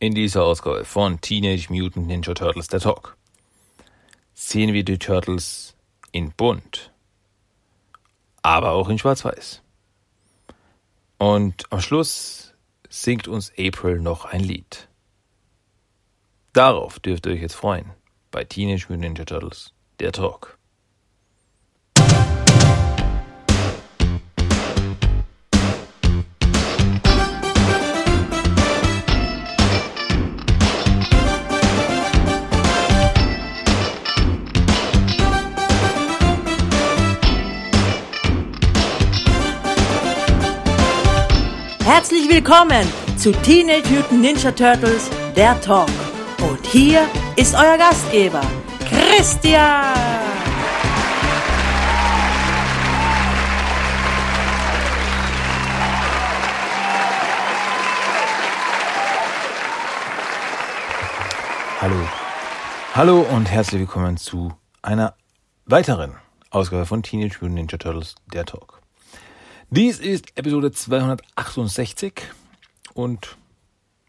In dieser Ausgabe von Teenage Mutant Ninja Turtles der Talk sehen wir die Turtles in bunt, aber auch in schwarz-weiß. Und am Schluss singt uns April noch ein Lied. Darauf dürft ihr euch jetzt freuen bei Teenage Mutant Ninja Turtles der Talk. Willkommen zu Teenage Mutant Ninja Turtles, der Talk. Und hier ist euer Gastgeber, Christian. Hallo. Hallo und herzlich willkommen zu einer weiteren Ausgabe von Teenage Mutant Ninja Turtles, der Talk. Dies ist Episode 268 und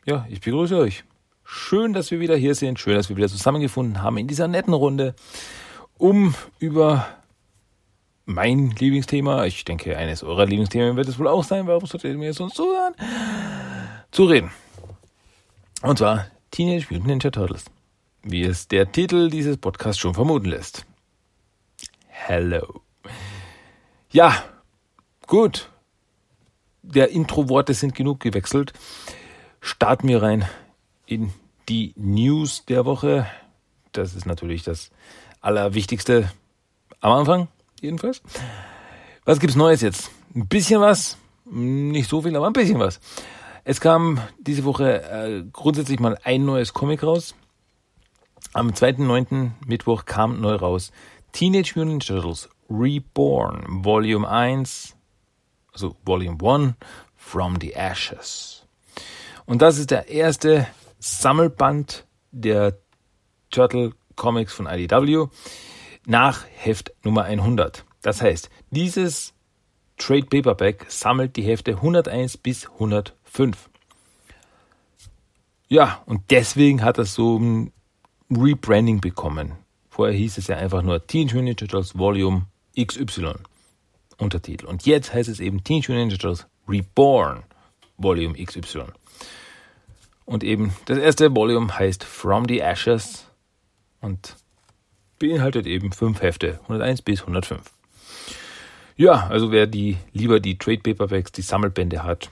ja, ich begrüße euch. Schön, dass wir wieder hier sind, schön, dass wir wieder zusammengefunden haben in dieser netten Runde, um über mein Lieblingsthema, ich denke, eines eurer Lieblingsthemen wird es wohl auch sein, warum solltet ihr mir sonst zuhören, zu reden. Und zwar Teenage Mutant Ninja Turtles, wie es der Titel dieses Podcasts schon vermuten lässt. Hello. Ja, gut. Der Intro-Worte sind genug gewechselt. Starten wir rein in die News der Woche. Das ist natürlich das Allerwichtigste am Anfang, jedenfalls. Was gibt's Neues jetzt? Ein bisschen was, nicht so viel, aber ein bisschen was. Es kam diese Woche äh, grundsätzlich mal ein neues Comic raus. Am 2.9. Mittwoch kam neu raus Teenage Mutant Ninja Turtles Reborn Volume 1, also Volume 1 From the Ashes. Und das ist der erste Sammelband der Turtle Comics von IDW nach Heft Nummer 100. Das heißt, dieses Trade Paperback sammelt die Hefte 101 bis 105. Ja, und deswegen hat es so ein Rebranding bekommen. Vorher hieß es ja einfach nur Teenage Mutant Turtles Volume XY Untertitel. Und jetzt heißt es eben Teenage Mutant Ninja Turtles Reborn Volume XY. Und eben das erste Volume heißt From the Ashes und beinhaltet eben fünf Hefte, 101 bis 105. Ja, also wer die lieber die Trade Paperbacks, die Sammelbände hat,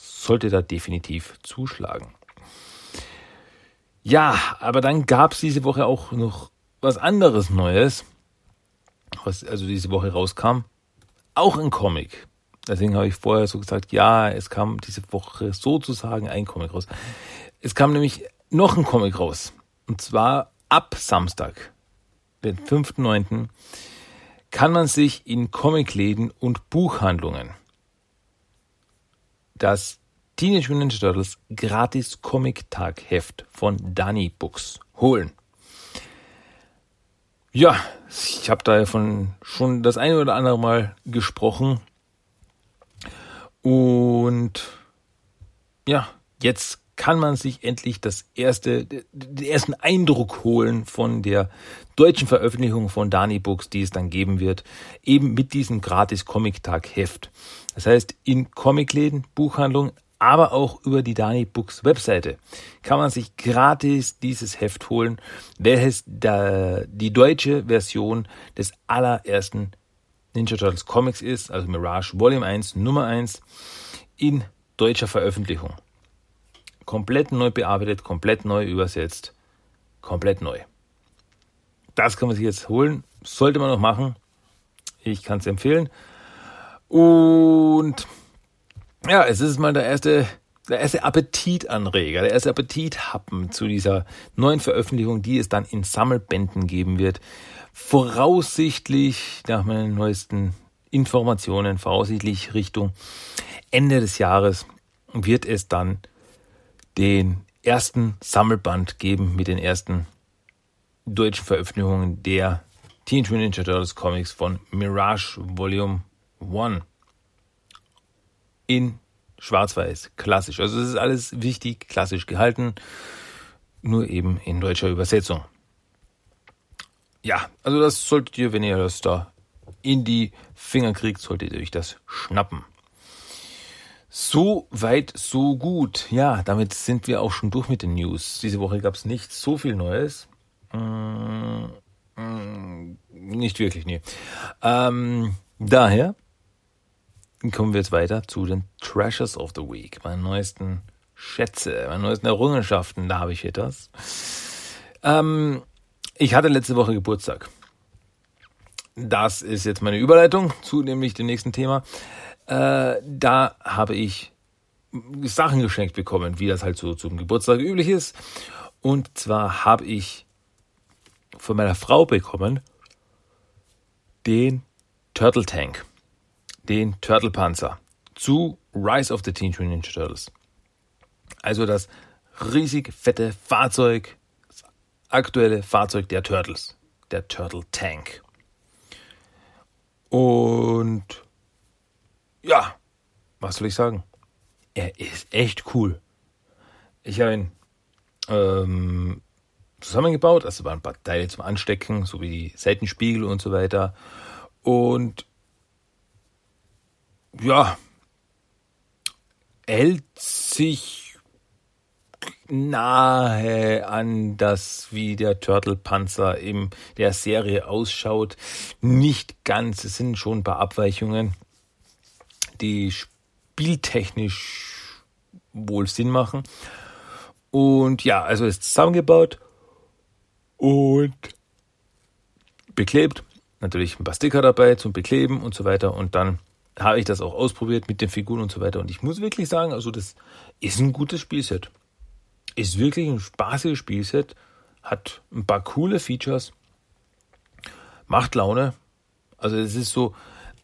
sollte da definitiv zuschlagen. Ja, aber dann gab es diese Woche auch noch was anderes Neues, was also diese Woche rauskam. Auch ein Comic. Deswegen habe ich vorher so gesagt, ja, es kam diese Woche sozusagen ein Comic raus. Es kam nämlich noch ein Comic raus. Und zwar ab Samstag, den 5.9., kann man sich in Comicläden und Buchhandlungen das Teenage Mutant Ninja Turtles gratis Comic Tag Heft von Dani Books holen. Ja, ich habe davon schon das eine oder andere Mal gesprochen. Und ja, jetzt kann man sich endlich das erste, den ersten Eindruck holen von der deutschen Veröffentlichung von Dani Books, die es dann geben wird, eben mit diesem gratis Comic Tag Heft. Das heißt, in Comicläden, Buchhandlungen, aber auch über die Dani Books Webseite kann man sich gratis dieses Heft holen, welches da die deutsche Version des allerersten Ninja Turtles Comics ist, also Mirage Volume 1, Nummer 1, in deutscher Veröffentlichung. Komplett neu bearbeitet, komplett neu übersetzt, komplett neu. Das kann man sich jetzt holen, sollte man noch machen. Ich kann es empfehlen. Und ja, es ist mal der erste, der erste Appetitanreger, der erste Appetithappen zu dieser neuen Veröffentlichung, die es dann in Sammelbänden geben wird. Voraussichtlich, nach meinen neuesten Informationen, voraussichtlich Richtung Ende des Jahres wird es dann den ersten Sammelband geben mit den ersten deutschen Veröffentlichungen der Teenage Mutant Ninja Turtles Comics von Mirage Volume 1 in schwarz-weiß, klassisch. Also es ist alles wichtig, klassisch gehalten, nur eben in deutscher Übersetzung. Ja, also das solltet ihr, wenn ihr das da in die Finger kriegt, solltet ihr euch das schnappen. So weit, so gut. Ja, damit sind wir auch schon durch mit den News. Diese Woche gab es nicht so viel Neues. Mm, nicht wirklich, nee. Ähm, daher kommen wir jetzt weiter zu den Treasures of the Week, meinen neuesten Schätze, meine neuesten Errungenschaften. Da habe ich etwas. Ähm, ich hatte letzte Woche Geburtstag. Das ist jetzt meine Überleitung zu nämlich dem nächsten Thema. Äh, da habe ich Sachen geschenkt bekommen, wie das halt so zum Geburtstag üblich ist. Und zwar habe ich von meiner Frau bekommen den Turtle Tank, den Turtle Panzer zu Rise of the Teenage Mutant Ninja Turtles. Also das riesig fette Fahrzeug, das aktuelle Fahrzeug der Turtles, der Turtle Tank. Und ja, was soll ich sagen? Er ist echt cool. Ich habe ihn ähm, zusammengebaut, also waren ein paar Teile zum Anstecken, so wie Seitenspiegel und so weiter. Und ja, hält sich nahe an das, wie der Turtle-Panzer in der Serie ausschaut. Nicht ganz, es sind schon ein paar Abweichungen die spieltechnisch wohl Sinn machen. Und ja, also ist zusammengebaut und beklebt. Natürlich ein paar Sticker dabei zum Bekleben und so weiter. Und dann habe ich das auch ausprobiert mit den Figuren und so weiter. Und ich muss wirklich sagen, also das ist ein gutes Spielset. Ist wirklich ein spaßiges Spielset. Hat ein paar coole Features. Macht Laune. Also es ist so,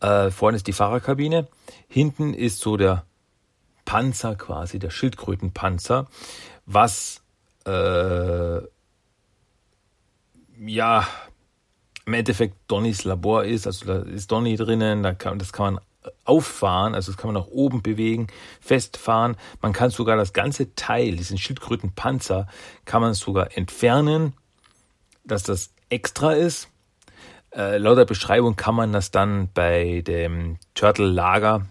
äh, vorne ist die Fahrerkabine. Hinten ist so der Panzer quasi, der Schildkrötenpanzer, was äh, ja im Endeffekt Donnys Labor ist. Also da ist Donny drinnen, da kann, das kann man auffahren, also das kann man nach oben bewegen, festfahren. Man kann sogar das ganze Teil, diesen Schildkrötenpanzer, kann man sogar entfernen, dass das extra ist. Äh, laut der Beschreibung kann man das dann bei dem Turtle-Lager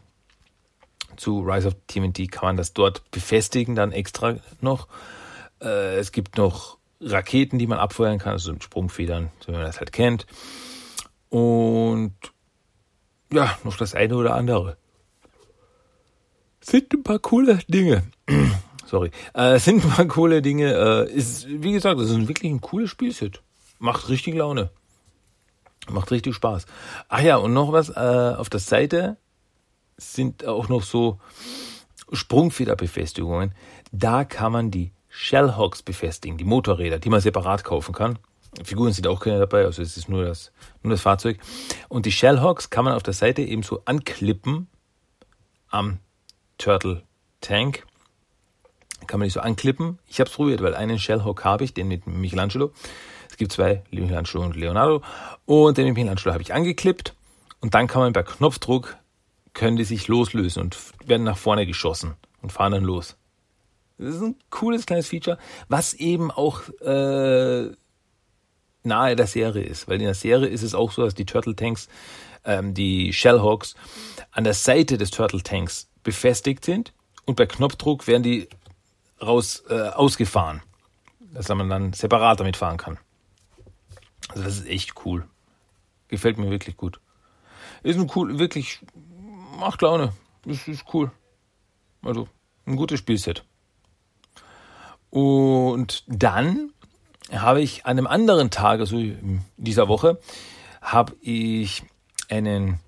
zu Rise of TMNT kann man das dort befestigen, dann extra noch. Äh, es gibt noch Raketen, die man abfeuern kann, also Sprungfedern, so wie man das halt kennt. Und ja, noch das eine oder andere. Sind ein paar coole Dinge. Sorry. Äh, sind ein paar coole Dinge. Äh, ist, wie gesagt, das ist wirklich ein cooles Spielset. Macht richtig Laune. Macht richtig Spaß. Ach ja, und noch was, äh, auf der Seite sind auch noch so Sprungfederbefestigungen. Da kann man die Shellhawks befestigen, die Motorräder, die man separat kaufen kann. Figuren sind auch keine dabei, also es ist nur das, nur das Fahrzeug. Und die Shellhawks kann man auf der Seite eben so anklippen am Turtle Tank. Kann man nicht so anklippen. Ich habe es probiert, weil einen Shellhawk habe ich, den mit Michelangelo. Es gibt zwei, Michelangelo und Leonardo. Und den Michelangelo habe ich angeklippt. Und dann kann man per Knopfdruck, können die sich loslösen und werden nach vorne geschossen und fahren dann los. Das ist ein cooles kleines Feature, was eben auch äh, nahe der Serie ist. Weil in der Serie ist es auch so, dass die Turtle Tanks, ähm, die Shellhawks, an der Seite des Turtle Tanks befestigt sind und per Knopfdruck werden die raus äh, ausgefahren, dass man dann separat damit fahren kann. Also das ist echt cool. Gefällt mir wirklich gut. Ist ein cool, wirklich, macht Laune. Das ist cool. Also, ein gutes Spielset. Und dann habe ich an einem anderen Tag, also dieser Woche, habe ich einen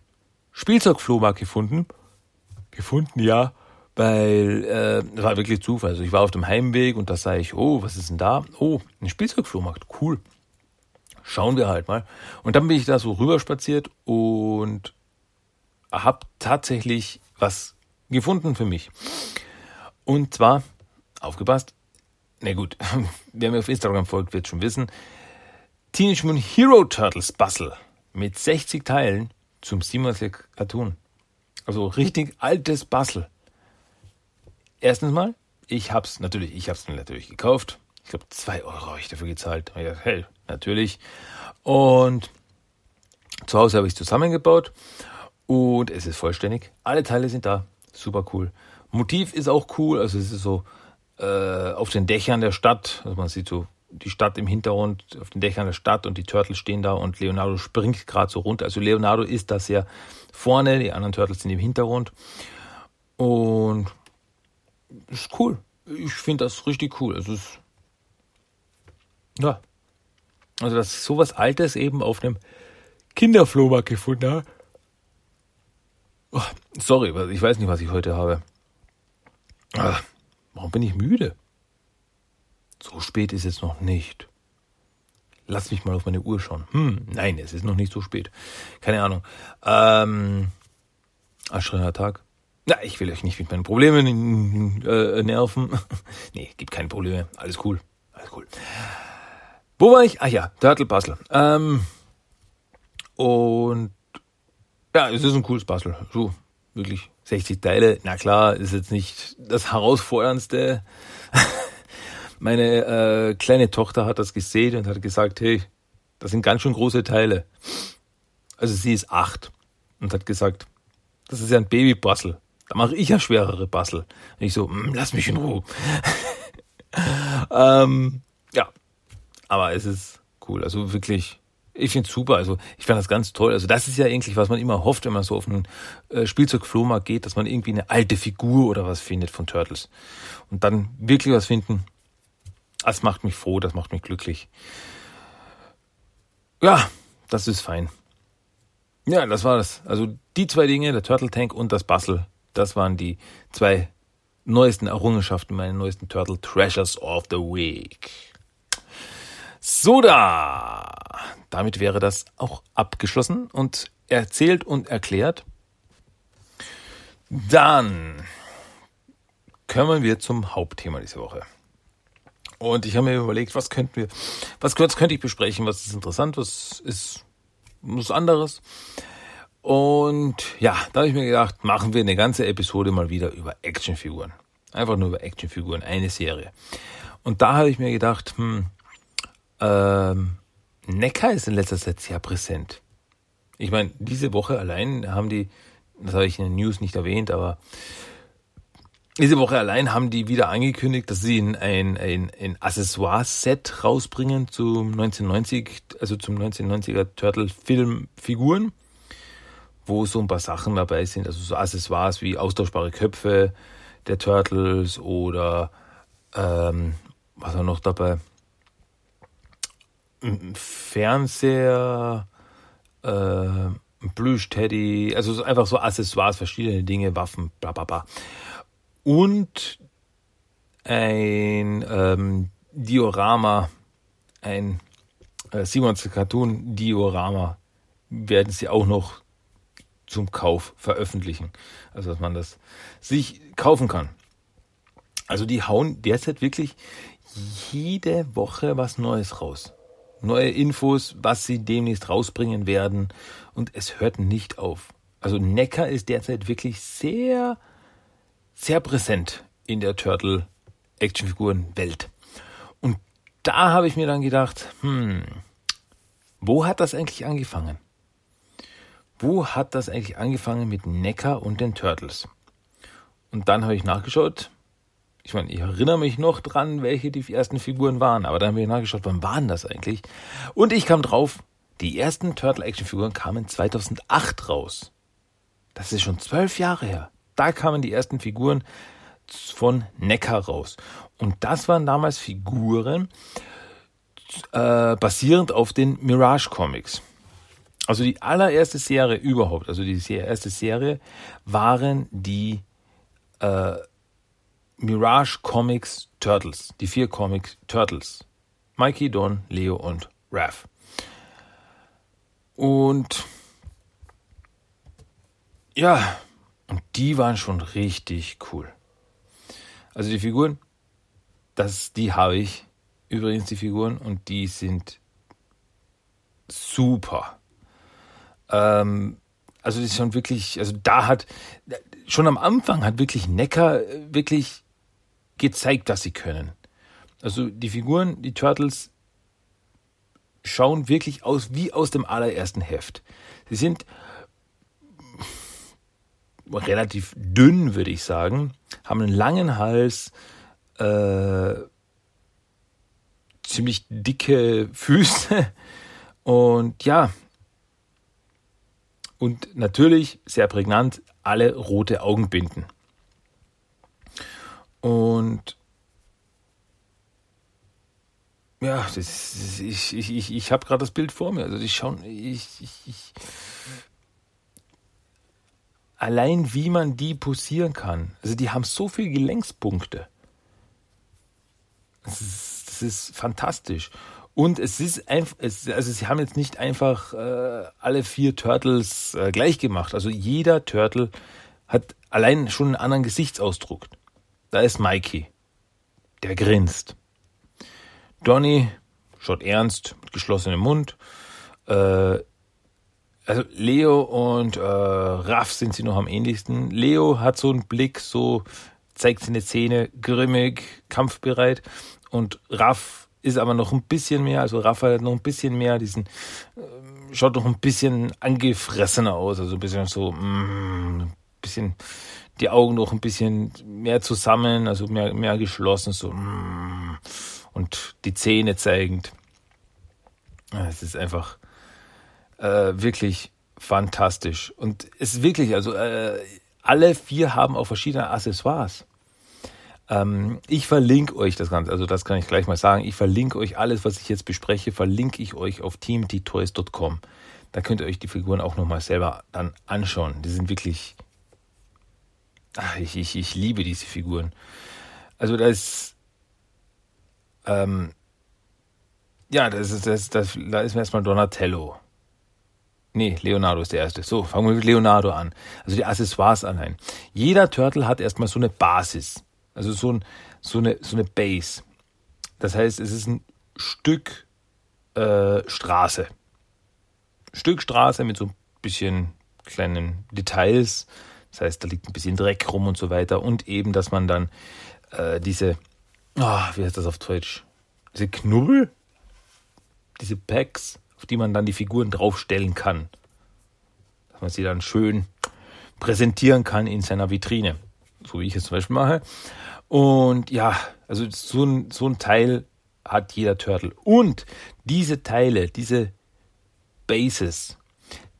Spielzeugflohmarkt gefunden. Gefunden, ja, weil äh, das war wirklich Zufall. Also ich war auf dem Heimweg und da sah ich, oh, was ist denn da? Oh, ein Spielzeugflohmarkt, cool schauen wir halt mal. Und dann bin ich da so rüberspaziert und habe tatsächlich was gefunden für mich. Und zwar, aufgepasst, na gut, wer mir auf Instagram folgt, wird schon wissen, Teenage Mutant Hero Turtles Bustle mit 60 Teilen zum 87 Cartoon. Also richtig altes Bustle. erstens mal, ich hab's natürlich, ich hab's natürlich gekauft. Ich glaube, zwei Euro habe ich dafür gezahlt. Dachte, hey, natürlich. Und zu Hause habe ich es zusammengebaut und es ist vollständig. Alle Teile sind da. Super cool. Motiv ist auch cool. Also es ist so äh, auf den Dächern der Stadt. Also man sieht so die Stadt im Hintergrund, auf den Dächern der Stadt und die Turtles stehen da und Leonardo springt gerade so runter. Also Leonardo ist da sehr vorne, die anderen Turtles sind im Hintergrund. Und ist cool. Ich finde das richtig cool. Also es ja. Also, dass ich sowas Altes eben auf einem Kinderflohmarkt gefunden habe. Oh, sorry, ich weiß nicht, was ich heute habe. Ah, warum bin ich müde? So spät ist es noch nicht. Lass mich mal auf meine Uhr schauen. Hm, nein, es ist noch nicht so spät. Keine Ahnung. Ähm, anstrengender Tag. Na, ich will euch nicht mit meinen Problemen äh, nerven. nee, gibt keine Probleme. Alles cool. Alles cool. Wo war ich? Ah ja, Turtle Puzzle. Ähm, und ja, es ist ein cooles Puzzle. So, wirklich 60 Teile. Na klar, ist jetzt nicht das herausforderndste. Meine äh, kleine Tochter hat das gesehen und hat gesagt, hey, das sind ganz schön große Teile. Also sie ist acht und hat gesagt, das ist ja ein Baby-Puzzle. Da mache ich ja schwerere Puzzle. Und ich so, mm, lass mich in Ruhe. ähm, ja, aber es ist cool. Also wirklich, ich finde es super. Also ich fand das ganz toll. Also das ist ja eigentlich, was man immer hofft, wenn man so auf einen äh, Spielzeugflohmarkt geht, dass man irgendwie eine alte Figur oder was findet von Turtles. Und dann wirklich was finden, das macht mich froh, das macht mich glücklich. Ja, das ist fein. Ja, das war das. Also die zwei Dinge, der Turtle Tank und das Puzzle, das waren die zwei neuesten Errungenschaften, meine neuesten Turtle Treasures of the Week. So da. Damit wäre das auch abgeschlossen und erzählt und erklärt. Dann kommen wir zum Hauptthema dieser Woche. Und ich habe mir überlegt, was könnten wir, was, was könnte ich besprechen, was ist interessant, was ist was anderes. Und ja, da habe ich mir gedacht, machen wir eine ganze Episode mal wieder über Actionfiguren. Einfach nur über Actionfiguren, eine Serie. Und da habe ich mir gedacht, hm, ähm, Neckar ist in letzter Zeit sehr präsent. Ich meine, diese Woche allein haben die, das habe ich in den News nicht erwähnt, aber diese Woche allein haben die wieder angekündigt, dass sie ein, ein, ein, Accessoire-Set rausbringen zum 1990, also zum 1990er Turtle-Film-Figuren, wo so ein paar Sachen dabei sind, also so Accessoires wie austauschbare Köpfe der Turtles oder ähm, was war noch dabei? Fernseher, äh, Plüsch-Teddy, also einfach so Accessoires, verschiedene Dinge, Waffen, bla bla bla. Und ein ähm, Diorama, ein äh, Simons Cartoon Diorama werden sie auch noch zum Kauf veröffentlichen. Also dass man das sich kaufen kann. Also die hauen derzeit wirklich jede Woche was Neues raus neue Infos, was sie demnächst rausbringen werden. Und es hört nicht auf. Also Neckar ist derzeit wirklich sehr, sehr präsent in der Turtle Actionfiguren-Welt. Und da habe ich mir dann gedacht, hm, wo hat das eigentlich angefangen? Wo hat das eigentlich angefangen mit Neckar und den Turtles? Und dann habe ich nachgeschaut, ich meine, ich erinnere mich noch dran, welche die ersten Figuren waren, aber dann haben wir nachgeschaut, wann waren das eigentlich? Und ich kam drauf, die ersten Turtle-Action-Figuren kamen 2008 raus. Das ist schon zwölf Jahre her. Da kamen die ersten Figuren von Neckar raus. Und das waren damals Figuren äh, basierend auf den Mirage Comics. Also die allererste Serie überhaupt, also die erste Serie waren die äh, Mirage Comics Turtles. Die vier Comics Turtles. Mikey, Don, Leo und Raph. Und ja, und die waren schon richtig cool. Also die Figuren, das, die habe ich übrigens, die Figuren, und die sind super. Ähm, also das ist schon wirklich, also da hat, schon am Anfang hat wirklich Necker wirklich gezeigt, was sie können. Also die Figuren, die Turtles, schauen wirklich aus wie aus dem allerersten Heft. Sie sind relativ dünn, würde ich sagen, haben einen langen Hals, äh, ziemlich dicke Füße und ja, und natürlich sehr prägnant alle rote Augenbinden. Und ja, das, ich, ich, ich, ich habe gerade das Bild vor mir. Also ich schauen, ich, ich, ich, allein wie man die posieren kann. Also die haben so viele Gelenkspunkte. Das ist, das ist fantastisch. Und es ist einfach, also sie haben jetzt nicht einfach äh, alle vier Turtles äh, gleich gemacht. Also jeder Turtle hat allein schon einen anderen Gesichtsausdruck. Da ist Mikey. Der grinst. Donny schaut ernst, mit geschlossenem Mund. Äh, also Leo und äh, Raff sind sie noch am ähnlichsten. Leo hat so einen Blick, so zeigt seine Zähne, grimmig, kampfbereit. Und Raff ist aber noch ein bisschen mehr, also Raff hat noch ein bisschen mehr diesen, äh, schaut noch ein bisschen angefressener aus, also ein bisschen so, mm, bisschen die Augen noch ein bisschen mehr zusammen, also mehr, mehr geschlossen, so, mm, und die Zähne zeigend. Es ist einfach äh, wirklich fantastisch. Und es ist wirklich, also äh, alle vier haben auch verschiedene Accessoires. Ähm, ich verlinke euch das Ganze, also das kann ich gleich mal sagen. Ich verlinke euch alles, was ich jetzt bespreche, verlinke ich euch auf teamttoys.com. Da könnt ihr euch die Figuren auch nochmal selber dann anschauen. Die sind wirklich. Ach, ich, ich, ich liebe diese Figuren. Also da ist ähm, ja, das ist, das, das, da ist mir erstmal Donatello. Nee, Leonardo ist der erste. So, fangen wir mit Leonardo an. Also die Accessoires allein. Jeder Turtle hat erstmal so eine Basis. Also so, ein, so, eine, so eine Base. Das heißt, es ist ein Stück äh, Straße. Stück Straße mit so ein bisschen kleinen Details. Das heißt, da liegt ein bisschen Dreck rum und so weiter. Und eben, dass man dann äh, diese oh, wie heißt das auf Deutsch? Diese Knubbel? Diese Packs, auf die man dann die Figuren draufstellen kann. Dass man sie dann schön präsentieren kann in seiner Vitrine. So wie ich es zum Beispiel mache. Und ja, also so ein, so ein Teil hat jeder Turtle. Und diese Teile, diese Bases,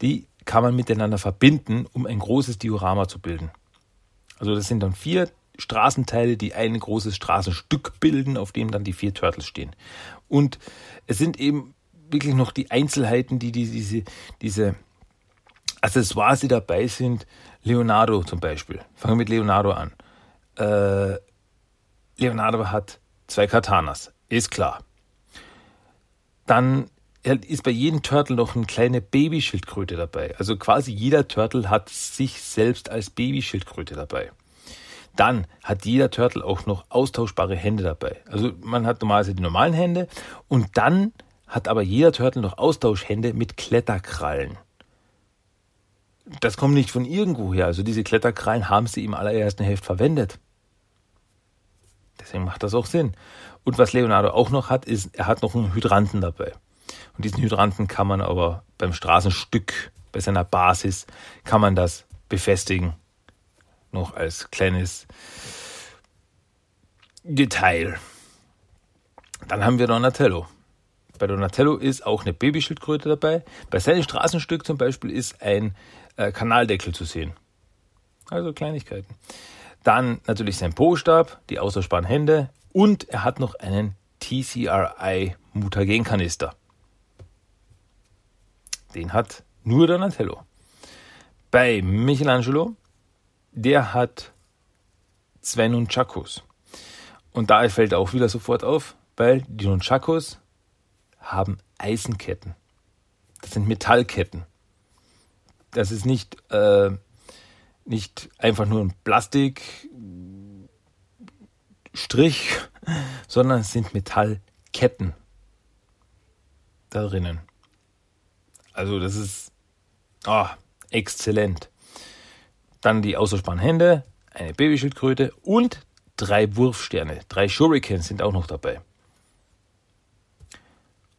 die kann man miteinander verbinden, um ein großes Diorama zu bilden. Also das sind dann vier Straßenteile, die ein großes Straßenstück bilden, auf dem dann die vier Turtles stehen. Und es sind eben wirklich noch die Einzelheiten, die, die diese, diese Accessoires, die dabei sind. Leonardo zum Beispiel. Fangen wir mit Leonardo an. Äh, Leonardo hat zwei Katanas, ist klar. Dann ist bei jedem Turtle noch eine kleine Babyschildkröte dabei. Also quasi jeder Turtle hat sich selbst als Babyschildkröte dabei. Dann hat jeder Turtle auch noch austauschbare Hände dabei. Also man hat normalerweise die normalen Hände und dann hat aber jeder Turtle noch Austauschhände mit Kletterkrallen. Das kommt nicht von irgendwo her. Also diese Kletterkrallen haben sie im allerersten Heft verwendet. Deswegen macht das auch Sinn. Und was Leonardo auch noch hat, ist, er hat noch einen Hydranten dabei. Und diesen Hydranten kann man aber beim Straßenstück, bei seiner Basis, kann man das befestigen noch als kleines Detail. Dann haben wir Donatello. Bei Donatello ist auch eine Babyschildkröte dabei. Bei seinem Straßenstück zum Beispiel ist ein äh, Kanaldeckel zu sehen. Also Kleinigkeiten. Dann natürlich sein Po-Stab, die austauschbaren Hände und er hat noch einen TCRI Mutagenkanister. Den hat nur Donatello. Bei Michelangelo der hat zwei Nunchakus. Und da fällt auch wieder sofort auf, weil die Nunchakus haben Eisenketten. Das sind Metallketten. Das ist nicht, äh, nicht einfach nur ein Plastikstrich, sondern es sind Metallketten da drinnen. Also das ist oh, exzellent dann die Hände, eine Babyschildkröte und drei Wurfsterne, drei Shurikens sind auch noch dabei.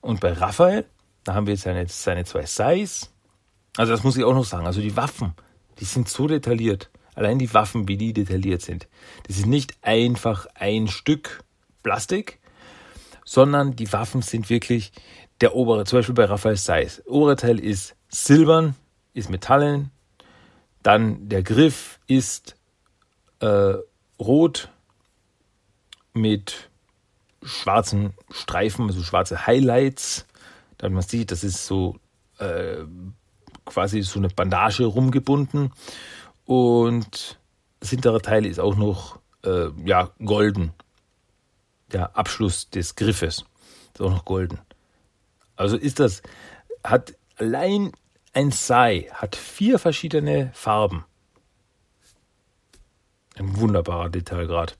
Und bei Raphael, da haben wir jetzt seine, seine zwei Sais. Also das muss ich auch noch sagen. Also die Waffen, die sind so detailliert. Allein die Waffen, wie die detailliert sind. Das ist nicht einfach ein Stück Plastik, sondern die Waffen sind wirklich der obere, zum Beispiel bei Raphael Sais. Obere Teil ist silbern, ist metallen, dann der Griff ist äh, rot mit schwarzen Streifen, also schwarze Highlights. Dann man sieht, das ist so äh, quasi so eine Bandage rumgebunden. Und das hintere Teil ist auch noch äh, ja, golden. Der Abschluss des Griffes ist auch noch golden. Also ist das, hat allein ein Sai, hat vier verschiedene Farben. Ein wunderbarer Detailgrad.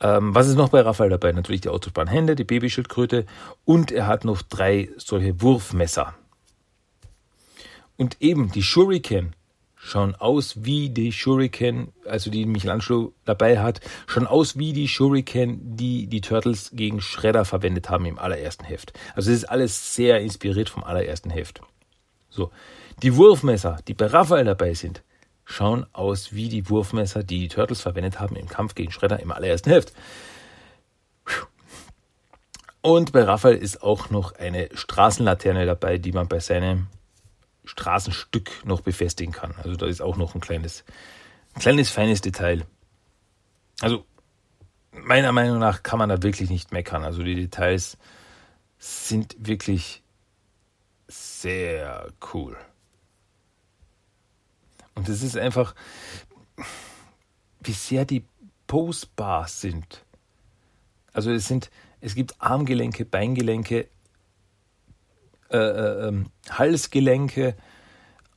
Ähm, was ist noch bei Raphael dabei? Natürlich die Autobahnhände, die Babyschildkröte und er hat noch drei solche Wurfmesser. Und eben die Shuriken schauen aus wie die Shuriken, also die Michelangelo dabei hat, schauen aus wie die Shuriken, die die Turtles gegen Shredder verwendet haben im allerersten Heft. Also es ist alles sehr inspiriert vom allerersten Heft. So, die Wurfmesser, die bei Raphael dabei sind, schauen aus wie die Wurfmesser, die die Turtles verwendet haben im Kampf gegen Shredder im allerersten Heft. Und bei Raphael ist auch noch eine Straßenlaterne dabei, die man bei seinem Straßenstück noch befestigen kann. Also da ist auch noch ein kleines, ein kleines feines Detail. Also meiner Meinung nach kann man da wirklich nicht meckern. Also die Details sind wirklich sehr cool. Und es ist einfach, wie sehr die Postbars sind. Also es sind, es gibt Armgelenke, Beingelenke, äh, äh, ähm, Halsgelenke,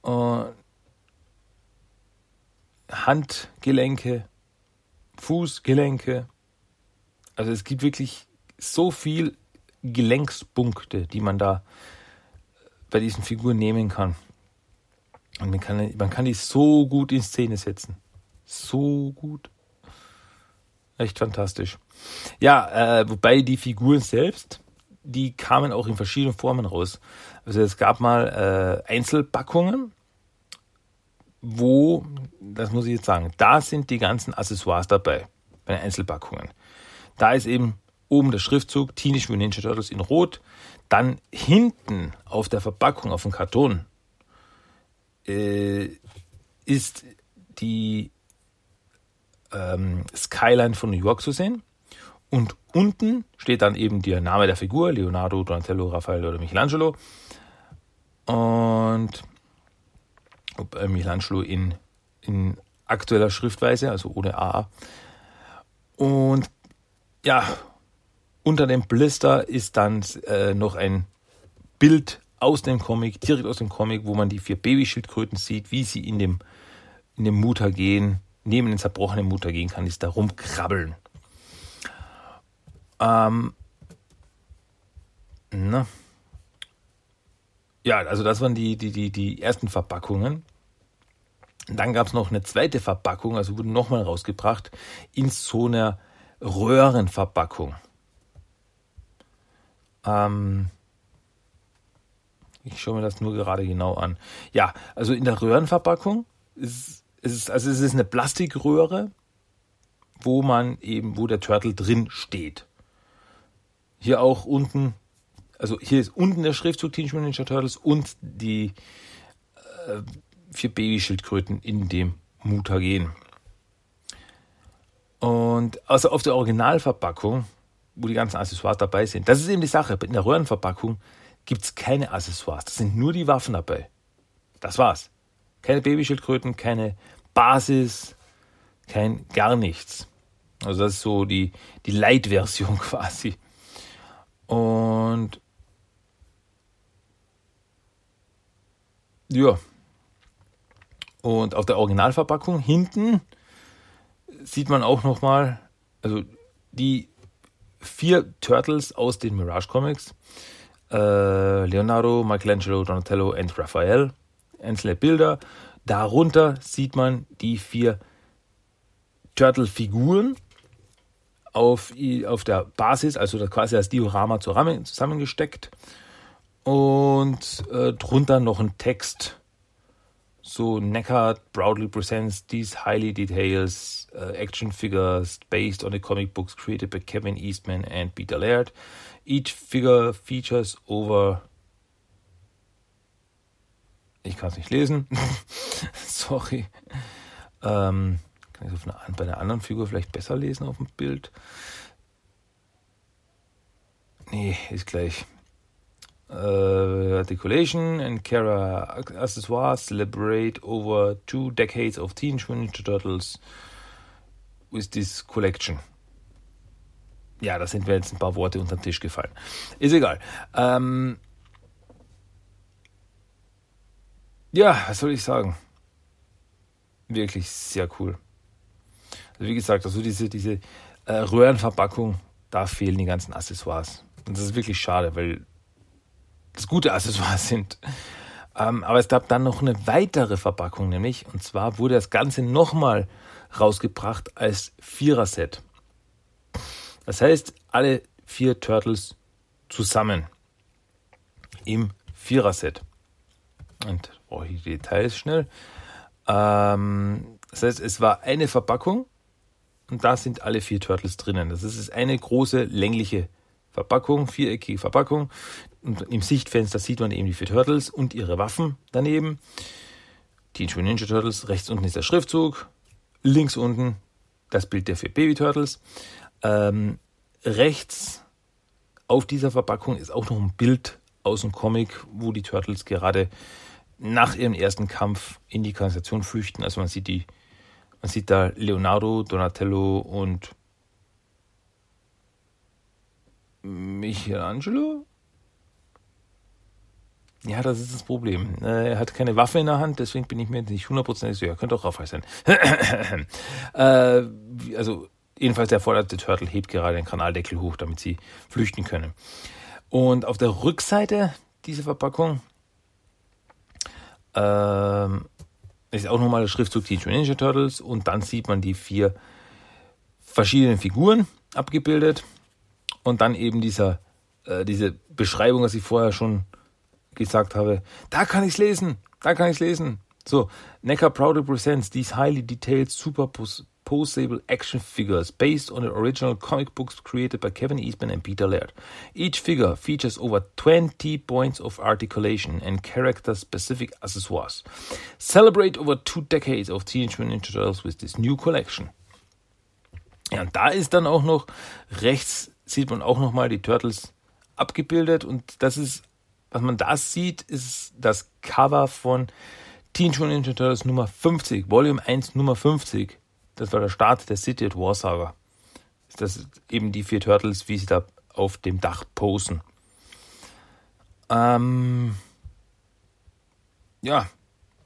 äh, Handgelenke, Fußgelenke. Also es gibt wirklich so viel Gelenkspunkte, die man da bei diesen Figuren nehmen kann. Und man kann, man kann die so gut in Szene setzen. So gut. Echt fantastisch. Ja, äh, wobei die Figuren selbst, die kamen auch in verschiedenen Formen raus. Also es gab mal äh, Einzelpackungen, wo, das muss ich jetzt sagen, da sind die ganzen Accessoires dabei, bei den Einzelpackungen. Da ist eben oben der Schriftzug Teenage Mutant Ninja Turtles in Rot, dann hinten auf der Verpackung, auf dem Karton, äh, ist die ähm, Skyline von New York zu sehen. Und unten steht dann eben der Name der Figur, Leonardo, Donatello, Raphael oder Michelangelo. Und äh, Michelangelo in, in aktueller Schriftweise, also ohne A. Und ja, unter dem Blister ist dann äh, noch ein Bild aus dem Comic, direkt aus dem Comic, wo man die vier Babyschildkröten sieht, wie sie in dem, in dem Mutagen, neben den zerbrochenen Mutagen kann es da rumkrabbeln. Ähm, na. Ja, also das waren die, die, die, die ersten Verpackungen. Dann gab es noch eine zweite Verpackung, also wurde nochmal rausgebracht, in so einer Röhrenverpackung. Ähm, ich schaue mir das nur gerade genau an. Ja, also in der Röhrenverpackung ist es, also es ist eine Plastikröhre, wo man eben, wo der Turtle drin steht. Hier auch unten, also hier ist unten der Schriftzug Teenage Mutant Ninja Turtles und die äh, vier Babyschildkröten in dem Mutagen. Und also auf der Originalverpackung, wo die ganzen Accessoires dabei sind, das ist eben die Sache. In der Röhrenverpackung gibt es keine Accessoires. Das sind nur die Waffen dabei. Das war's. Keine Babyschildkröten, keine Basis, kein gar nichts. Also das ist so die, die Light-Version quasi. Und ja. Und auf der Originalverpackung hinten sieht man auch nochmal, also die vier Turtles aus den Mirage Comics. Äh, Leonardo, Michelangelo, Donatello und Raphael. Einzelne Bilder. Darunter sieht man die vier Turtle-Figuren auf, auf der Basis, also quasi das Diorama zusammengesteckt. Und äh, drunter noch ein Text. So Neckart proudly presents these highly details uh, action figures based on the comic books created by Kevin Eastman and Peter Laird. Each figure features over ich kann es nicht lesen. Sorry. Ähm, kann ich auf eine, bei einer anderen Figur vielleicht besser lesen auf dem Bild? Nee, ist gleich. Uh, articulation and Kara accessoires celebrate over two decades of Teenage Mutant Turtles with this collection. Ja, da sind mir jetzt ein paar Worte unter den Tisch gefallen. Ist egal. Ähm, ja, was soll ich sagen? Wirklich sehr cool. Also wie gesagt, also diese, diese äh, Röhrenverpackung, da fehlen die ganzen Accessoires. Und das ist wirklich schade, weil das gute Accessoires sind. Ähm, aber es gab dann noch eine weitere Verpackung, nämlich, und zwar wurde das Ganze nochmal rausgebracht als Vierer-Set. Das heißt, alle vier Turtles zusammen im Vierer-Set. Und brauche ich die Details schnell. Ähm, das heißt, es war eine Verpackung und da sind alle vier Turtles drinnen. Das ist eine große längliche Verpackung, viereckige Verpackung. Und im Sichtfenster sieht man eben die vier Turtles und ihre Waffen daneben. Die Ninja Turtles, rechts unten ist der Schriftzug, links unten das Bild der vier Baby Turtles. Ähm, rechts auf dieser Verpackung ist auch noch ein Bild aus dem Comic, wo die Turtles gerade nach ihrem ersten Kampf in die Kanalisation flüchten. Also man sieht die man sieht da Leonardo, Donatello und Michelangelo. Ja, das ist das Problem. Äh, er hat keine Waffe in der Hand, deswegen bin ich mir nicht hundertprozentig sicher. Könnte auch Raphael sein. äh, also, jedenfalls der vorderte Turtle hebt gerade den Kanaldeckel hoch, damit sie flüchten können. Und auf der Rückseite dieser Verpackung ähm, ist auch nochmal der Schriftzug Teenage Ninja Turtles und dann sieht man die vier verschiedenen Figuren abgebildet und dann eben dieser, äh, diese Beschreibung, was ich vorher schon gesagt habe. Da kann ich es lesen, da kann ich es lesen. So, NECA proudly presents these highly detailed superposable action figures based on the original comic books created by Kevin Eastman and Peter Laird. Each figure features over 20 points of articulation and character-specific accessoires. Celebrate over two decades of Teenage Mutant Ninja Turtles with this new collection. Ja, und da ist dann auch noch rechts sieht man auch noch mal die Turtles abgebildet und das ist, was man da sieht, ist das Cover von Teenage Mutant Ninja Turtles Nummer 50, Volume 1 Nummer 50. Das war der Start der City at War Saga. Das ist eben die vier Turtles, wie sie da auf dem Dach posen. Ähm, ja,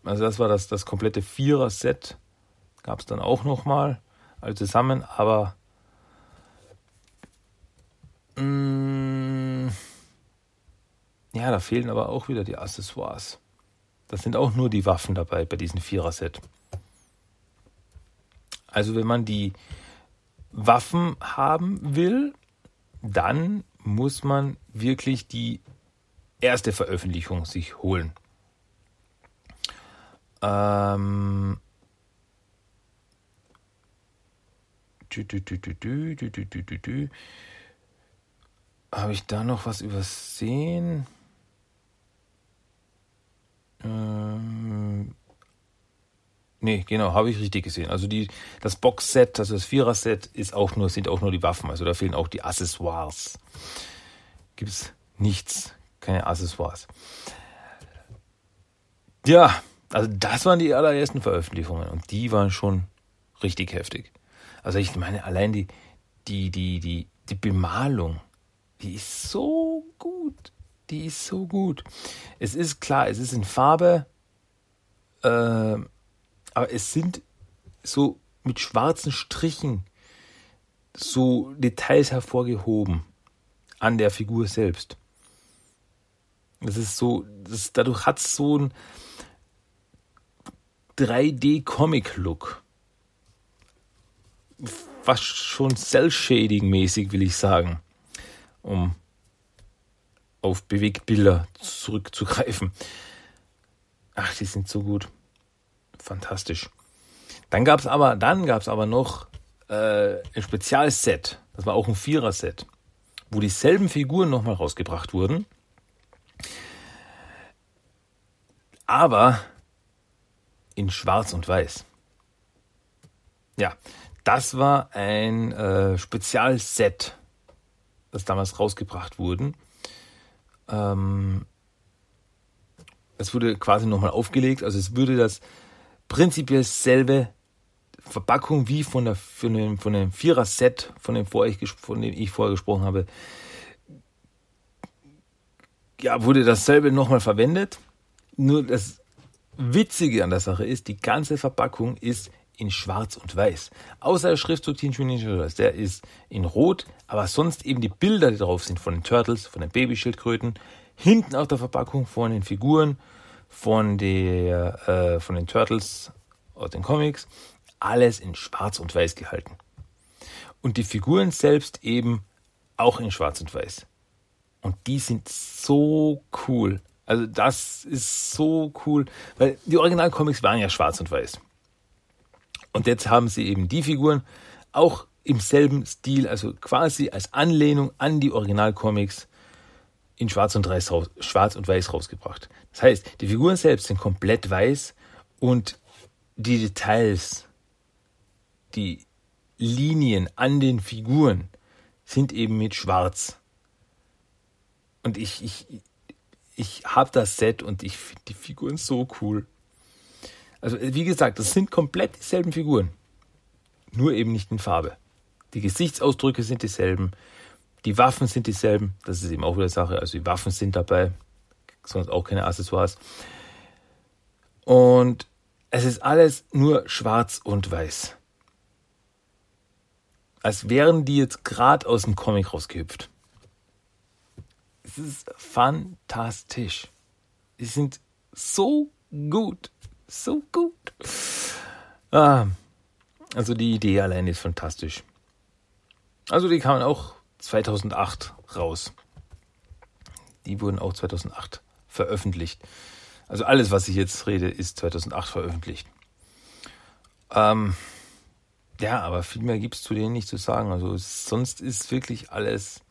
also das war das, das komplette Vierer-Set. Gab es dann auch nochmal, alle zusammen, aber mm, ja, da fehlen aber auch wieder die Accessoires. Das sind auch nur die Waffen dabei bei diesem Vierer-Set. Also wenn man die Waffen haben will, dann muss man wirklich die erste Veröffentlichung sich holen. Ähm, Habe ich da noch was übersehen? Ähm, nee, genau, habe ich richtig gesehen. Also die, das Boxset, also das Vierer-Set ist auch nur, sind auch nur die Waffen. Also da fehlen auch die Accessoires. Gibt es nichts, keine Accessoires. Ja, also das waren die allerersten Veröffentlichungen und die waren schon richtig heftig. Also ich meine, allein die, die, die, die, die Bemalung, die ist so gut die ist so gut. Es ist klar, es ist in Farbe, äh, aber es sind so mit schwarzen Strichen so Details hervorgehoben an der Figur selbst. Das ist so, das, dadurch hat es so ein 3D-Comic-Look. fast schon Cell-Shading-mäßig, will ich sagen, um auf Bewegtbilder zurückzugreifen. Ach, die sind so gut. Fantastisch. Dann gab's aber, dann gab's aber noch äh, ein Spezialset. Das war auch ein Vierer-Set, wo dieselben Figuren nochmal rausgebracht wurden. Aber in Schwarz und Weiß. Ja, das war ein äh, Spezialset, das damals rausgebracht wurde. Ähm, es wurde quasi nochmal aufgelegt, also es würde das prinzipiell selbe Verpackung wie von, der, von dem, von dem Vierer-Set, von, dem vor ich, von dem ich vorher gesprochen habe, ja, wurde dasselbe nochmal verwendet. Nur das Witzige an der Sache ist, die ganze Verpackung ist in Schwarz und Weiß. Außer der Schriftzug Teenage Mutant Ninja Turtles, der ist in Rot, aber sonst eben die Bilder, die drauf sind von den Turtles, von den Babyschildkröten, hinten auf der Verpackung von den Figuren, von, der, äh, von den Turtles aus den Comics, alles in Schwarz und Weiß gehalten. Und die Figuren selbst eben auch in Schwarz und Weiß. Und die sind so cool. Also das ist so cool, weil die Originalcomics waren ja schwarz und weiß. Und jetzt haben sie eben die Figuren auch im selben Stil, also quasi als Anlehnung an die Originalcomics in Schwarz und, Weiß, Schwarz und Weiß rausgebracht. Das heißt, die Figuren selbst sind komplett weiß und die Details, die Linien an den Figuren sind eben mit Schwarz. Und ich, ich, ich habe das Set und ich finde die Figuren so cool. Also wie gesagt, das sind komplett dieselben Figuren, nur eben nicht in Farbe. Die Gesichtsausdrücke sind dieselben, die Waffen sind dieselben, das ist eben auch wieder Sache, also die Waffen sind dabei, sonst auch keine Accessoires. Und es ist alles nur schwarz und weiß. Als wären die jetzt gerade aus dem Comic rausgehüpft. Es ist fantastisch. Die sind so gut. So gut. Ah, also die Idee allein ist fantastisch. Also die kamen auch 2008 raus. Die wurden auch 2008 veröffentlicht. Also alles, was ich jetzt rede, ist 2008 veröffentlicht. Ähm, ja, aber viel mehr gibt es zu denen nicht zu sagen. Also sonst ist wirklich alles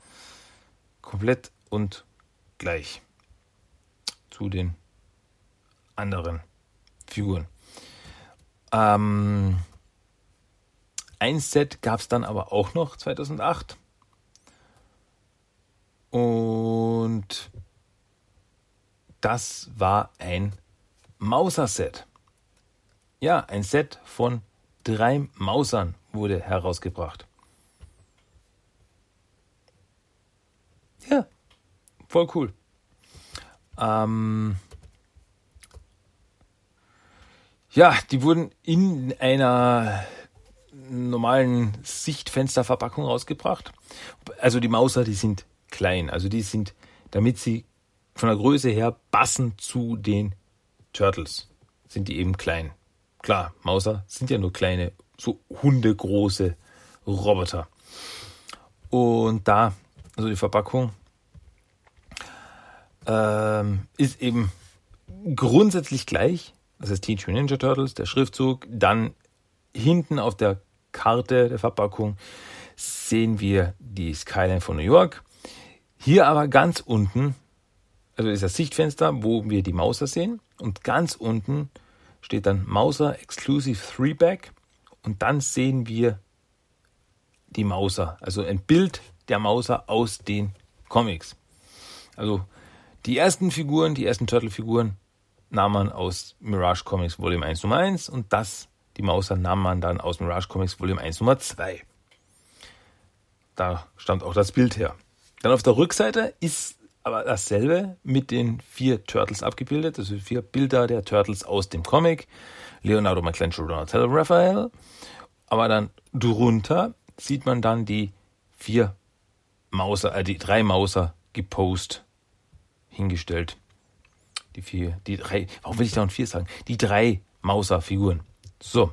komplett und gleich zu den anderen Figuren. Ähm, ein Set gab es dann aber auch noch 2008. Und das war ein Mauser-Set. Ja, ein Set von drei Mausern wurde herausgebracht. Ja, voll cool. Ähm, ja, die wurden in einer normalen Sichtfensterverpackung rausgebracht. Also die Mauser, die sind klein. Also die sind, damit sie von der Größe her passen zu den Turtles, sind die eben klein. Klar, Mauser sind ja nur kleine, so hundegroße Roboter. Und da, also die Verpackung, ähm, ist eben grundsätzlich gleich. Das ist Teenage Mutant Ninja Turtles, der Schriftzug. Dann hinten auf der Karte der Verpackung sehen wir die Skyline von New York. Hier aber ganz unten, also ist das Sichtfenster, wo wir die Mauser sehen. Und ganz unten steht dann Mauser Exclusive 3-Back. Und dann sehen wir die Mauser, also ein Bild der Mauser aus den Comics. Also die ersten Figuren, die ersten Turtle-Figuren nahm man aus Mirage Comics Volume 1 Nummer 1 und das, die Mauser, nahm man dann aus Mirage Comics Volume 1 Nummer 2. Da stammt auch das Bild her. Dann auf der Rückseite ist aber dasselbe mit den vier Turtles abgebildet, also vier Bilder der Turtles aus dem Comic. Leonardo, Michelangelo, Donatello, Raphael. Aber dann drunter sieht man dann die vier Mauser, äh, die drei Mauser gepostet hingestellt. Die vier, die drei, warum will ich da und vier sagen? Die drei Mauser-Figuren. So.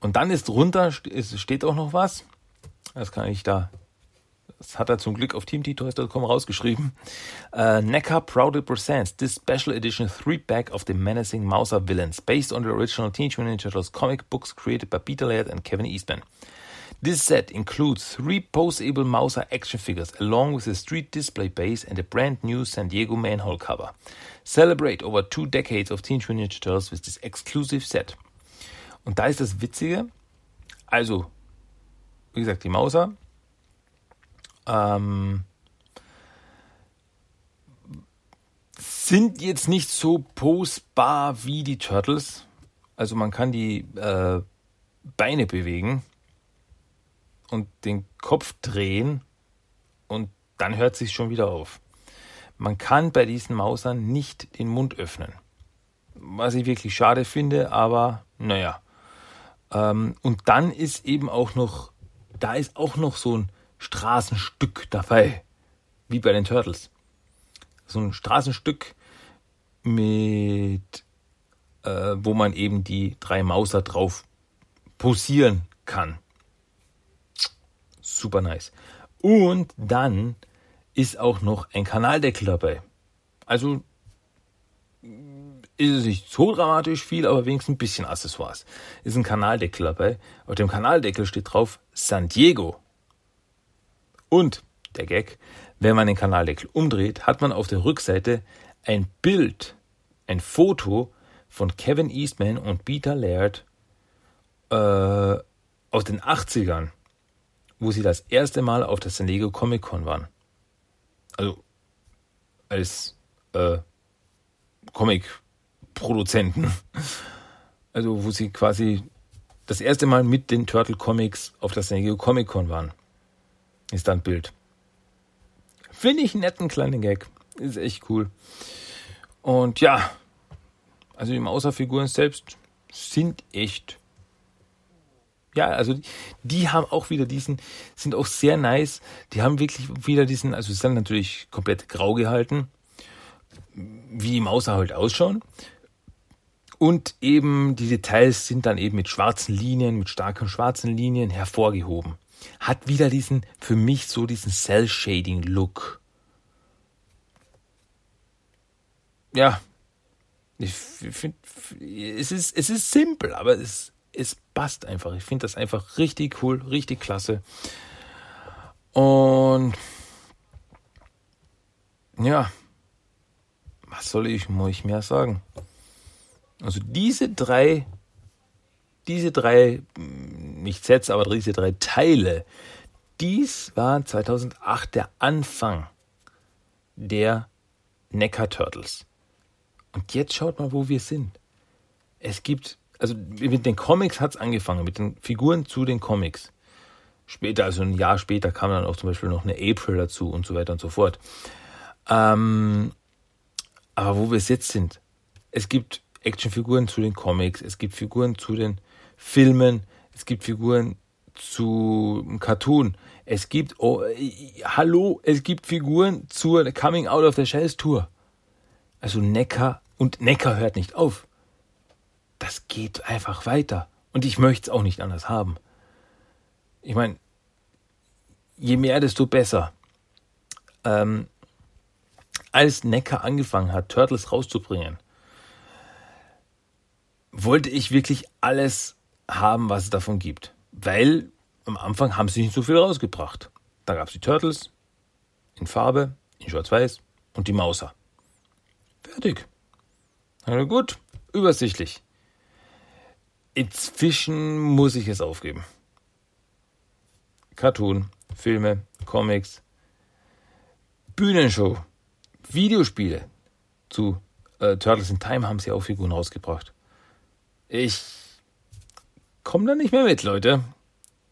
Und dann ist drunter, es steht auch noch was. Das kann ich da, das hat er zum Glück auf teamtitoys.com rausgeschrieben. Uh, NECA proudly presents this special edition three-pack of the menacing Mauser villains based on the original Teenage Mutant Ninja Turtles comic books created by Peter Laird and Kevin Eastman. This set includes three poseable Mauser action figures along with a street display base and a brand new San Diego manhole cover. Celebrate over two decades of Teenage Mutant Ninja Turtles with this exclusive set. Und da ist das Witzige, also, wie gesagt, die Mauser, ähm, sind jetzt nicht so posbar wie die Turtles. Also man kann die äh, Beine bewegen und den Kopf drehen und dann hört sich schon wieder auf. Man kann bei diesen Mausern nicht den Mund öffnen. Was ich wirklich schade finde, aber naja. Ähm, und dann ist eben auch noch, da ist auch noch so ein Straßenstück dabei, wie bei den Turtles. So ein Straßenstück mit, äh, wo man eben die drei Mauser drauf posieren kann. Super nice. Und dann ist auch noch ein Kanaldeckel dabei. Also ist es nicht so dramatisch viel, aber wenigstens ein bisschen Accessoires. Ist ein Kanaldeckel dabei. Auf dem Kanaldeckel steht drauf San Diego. Und der Gag, wenn man den Kanaldeckel umdreht, hat man auf der Rückseite ein Bild, ein Foto von Kevin Eastman und Peter Laird äh, aus den 80ern, wo sie das erste Mal auf der San Diego Comic Con waren. Also als äh, Comic-Produzenten. Also wo sie quasi das erste Mal mit den Turtle Comics auf der San Diego Comic Con waren. Ist da ein Bild. Finde ich einen netten kleinen Gag. Ist echt cool. Und ja, also die Mauserfiguren selbst sind echt. Ja, also die haben auch wieder diesen, sind auch sehr nice. Die haben wirklich wieder diesen, also sind natürlich komplett grau gehalten, wie die Mauser halt ausschauen. Und eben die Details sind dann eben mit schwarzen Linien, mit starken schwarzen Linien hervorgehoben. Hat wieder diesen, für mich so diesen Cell-Shading-Look. Ja, ich finde, es ist, es ist simpel, aber es, es passt einfach. Ich finde das einfach richtig cool, richtig klasse. Und ja, was soll ich euch mehr sagen? Also diese drei, diese drei, nicht Sets, aber diese drei Teile, dies war 2008 der Anfang der Neckar Turtles. Und jetzt schaut mal, wo wir sind. Es gibt, also mit den Comics hat es angefangen, mit den Figuren zu den Comics. Später, also ein Jahr später, kam dann auch zum Beispiel noch eine April dazu und so weiter und so fort. Ähm, aber wo wir jetzt sind, es gibt Actionfiguren zu den Comics, es gibt Figuren zu den Filmen, es gibt Figuren zu Cartoon, es gibt, oh, hallo, es gibt Figuren zur Coming Out of the Shells Tour. Also Neckar und Neckar hört nicht auf. Das geht einfach weiter. Und ich möchte es auch nicht anders haben. Ich meine, je mehr, desto besser. Ähm, als Neckar angefangen hat, Turtles rauszubringen, wollte ich wirklich alles haben, was es davon gibt. Weil am Anfang haben sie nicht so viel rausgebracht. Da gab es die Turtles in Farbe, in Schwarz-Weiß und die Mauser. Fertig. Na gut, übersichtlich. Inzwischen muss ich es aufgeben. Cartoon, Filme, Comics, Bühnenshow, Videospiele. Zu äh, Turtles in Time haben sie auch Figuren rausgebracht. Ich komme da nicht mehr mit, Leute.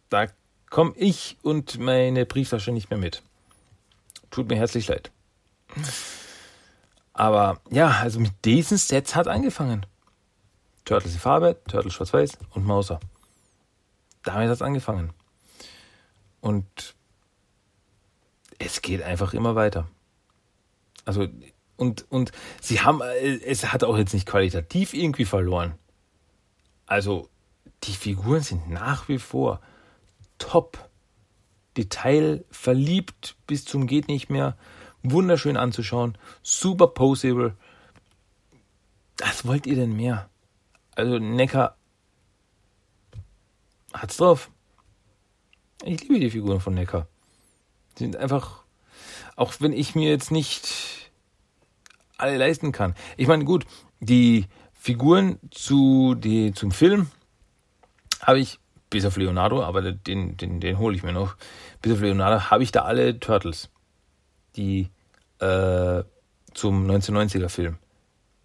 Da komme ich und meine Brieftasche nicht mehr mit. Tut mir herzlich leid. Aber ja, also mit diesen Sets hat angefangen. Turtles in Farbe, Turtles schwarz-weiß und Mauser. Damit hat es angefangen. Und es geht einfach immer weiter. Also, und, und sie haben, es hat auch jetzt nicht qualitativ irgendwie verloren. Also, die Figuren sind nach wie vor top. Detail verliebt bis zum geht nicht mehr. Wunderschön anzuschauen. Super posable. Was wollt ihr denn mehr? Also Necker hat's drauf. Ich liebe die Figuren von Necker. Sind einfach, auch wenn ich mir jetzt nicht alle leisten kann. Ich meine, gut, die Figuren zu, die, zum Film habe ich, bis auf Leonardo, aber den, den, den hole ich mir noch, bis auf Leonardo habe ich da alle Turtles, die äh, zum 1990er Film.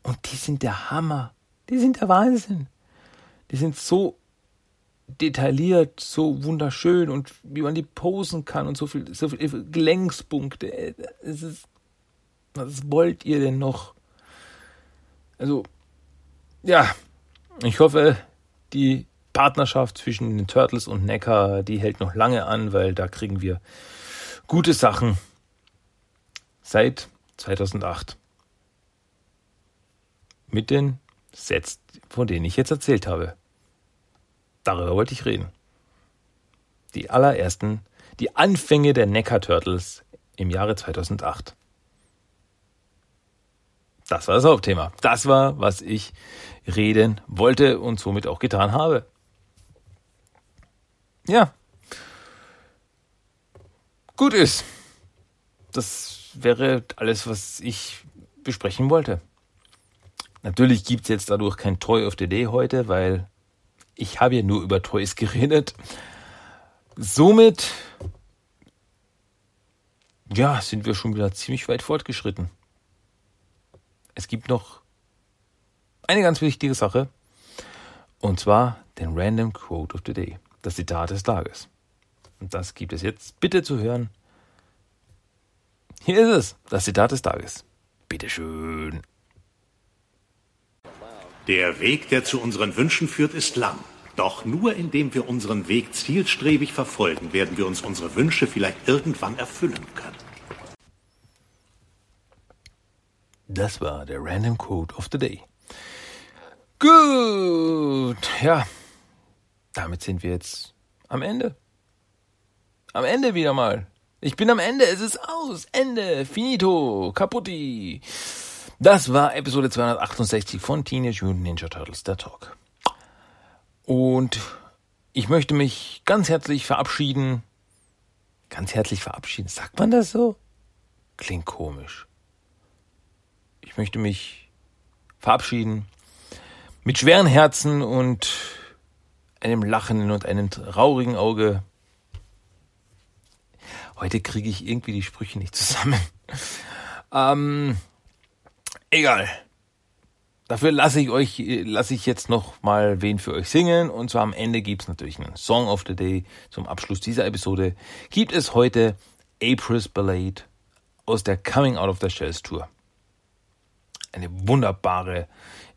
Und die sind der Hammer. Die sind der Wahnsinn. Die sind so detailliert, so wunderschön und wie man die posen kann und so viel, so viel Gelenkspunkte. Es ist, was wollt ihr denn noch? Also, ja, ich hoffe, die Partnerschaft zwischen den Turtles und Neckar, die hält noch lange an, weil da kriegen wir gute Sachen seit 2008. Mit den Sets, von denen ich jetzt erzählt habe. Darüber wollte ich reden. Die allerersten, die Anfänge der Neckar Turtles im Jahre 2008. Das war das Hauptthema. Das war, was ich reden wollte und somit auch getan habe. Ja. Gut ist. Das wäre alles, was ich besprechen wollte. Natürlich gibt es jetzt dadurch kein Toy of the Day heute, weil ich habe ja nur über Toys geredet. Somit, ja, sind wir schon wieder ziemlich weit fortgeschritten. Es gibt noch eine ganz wichtige Sache. Und zwar den Random Quote of the Day. Das Zitat des Tages. Und das gibt es jetzt bitte zu hören. Hier ist es, das Zitat des Tages. Bitteschön. Der Weg, der zu unseren Wünschen führt, ist lang. Doch nur indem wir unseren Weg zielstrebig verfolgen, werden wir uns unsere Wünsche vielleicht irgendwann erfüllen können. Das war der Random Quote of the Day. Gut, ja, damit sind wir jetzt am Ende. Am Ende wieder mal. Ich bin am Ende, es ist aus, Ende, finito, kaputti. Das war Episode 268 von Teenage Mutant Ninja Turtles, der Talk. Und ich möchte mich ganz herzlich verabschieden. Ganz herzlich verabschieden. Sagt man das so? Klingt komisch. Ich möchte mich verabschieden mit schweren Herzen und einem lachenden und einem traurigen Auge. Heute kriege ich irgendwie die Sprüche nicht zusammen. ähm, Egal. Dafür lasse ich euch, lasse ich jetzt noch mal wen für euch singen. Und zwar am Ende gibt es natürlich einen Song of the Day. Zum Abschluss dieser Episode gibt es heute April's Ballade aus der Coming Out of the Shells Tour. Eine wunderbare,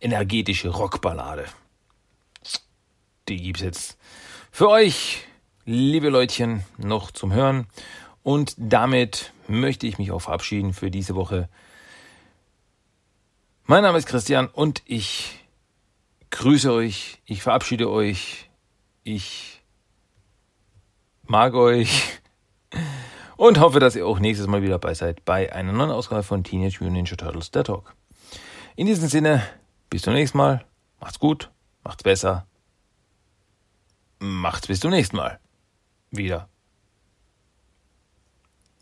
energetische Rockballade. Die gibt's jetzt für euch, liebe Leutchen, noch zum Hören. Und damit möchte ich mich auch verabschieden für diese Woche. Mein Name ist Christian und ich grüße euch, ich verabschiede euch, ich mag euch und hoffe, dass ihr auch nächstes Mal wieder dabei seid bei einer neuen Ausgabe von Teenage Mutant Ninja Turtles, der Talk. In diesem Sinne, bis zum nächsten Mal, macht's gut, macht's besser, macht's bis zum nächsten Mal wieder.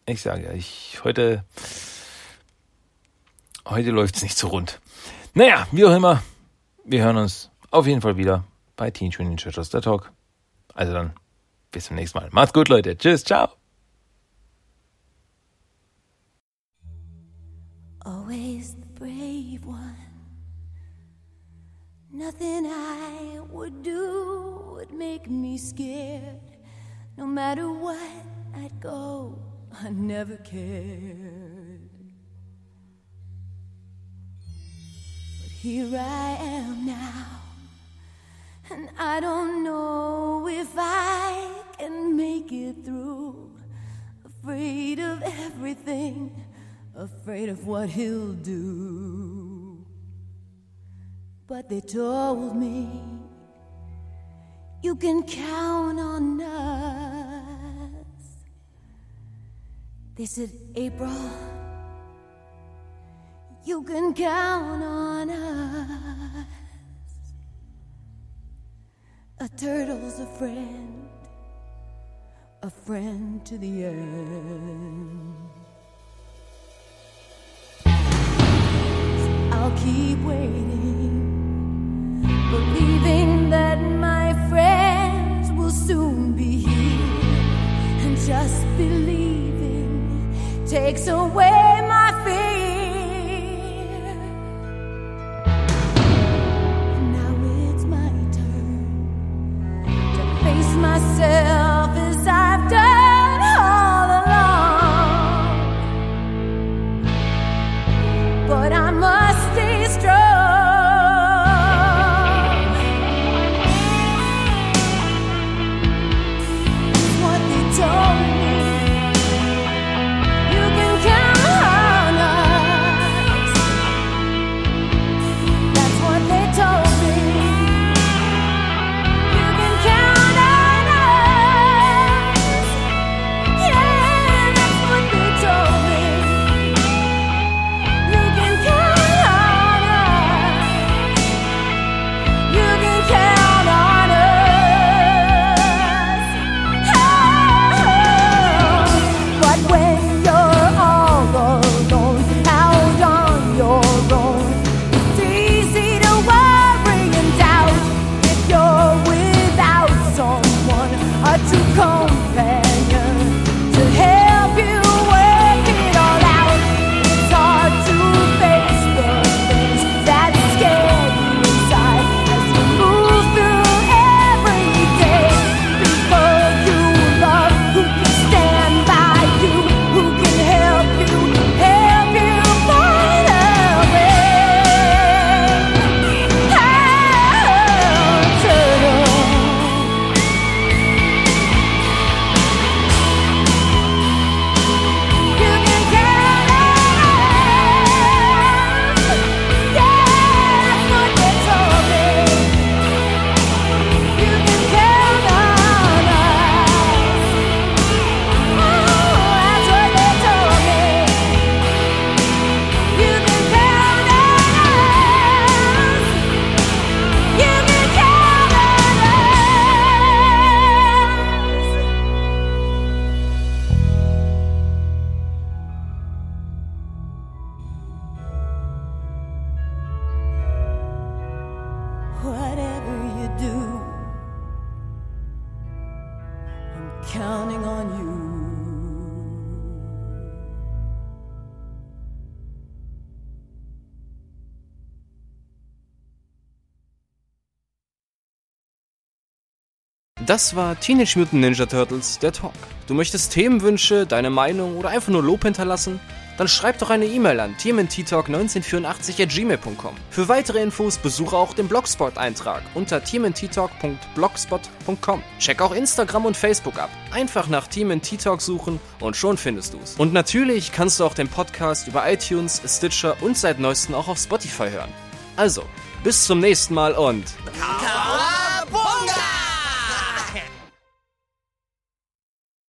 Ich sage ja, ich heute Heute läuft's nicht so rund. Naja, wie auch immer, wir hören uns auf jeden Fall wieder bei Teen Training Churches der Talk. Also dann, bis zum nächsten Mal. Macht's gut, Leute. Tschüss, ciao. Always the brave one. Nothing I would do would make me scared. No matter what I'd go, I never cared. But here I am now, and I don't know if I can make it through. Afraid of everything, afraid of what he'll do. But they told me You can count on us. They said, April, you can count on us. A turtle's a friend, a friend to the end. I'll keep waiting, believing just believing takes away my fear. Now it's my turn to face myself Das war Teenage Mutant Ninja Turtles, der Talk. Du möchtest Themenwünsche, deine Meinung oder einfach nur Lob hinterlassen? Dann schreib doch eine E-Mail an tmnttalk1984 at gmail.com. Für weitere Infos besuche auch den Blogspot-Eintrag unter tmnttalk.blogspot.com. Check auch Instagram und Facebook ab. Einfach nach TMNT Talk suchen und schon findest du's. Und natürlich kannst du auch den Podcast über iTunes, Stitcher und seit neuestem auch auf Spotify hören. Also, bis zum nächsten Mal und... Count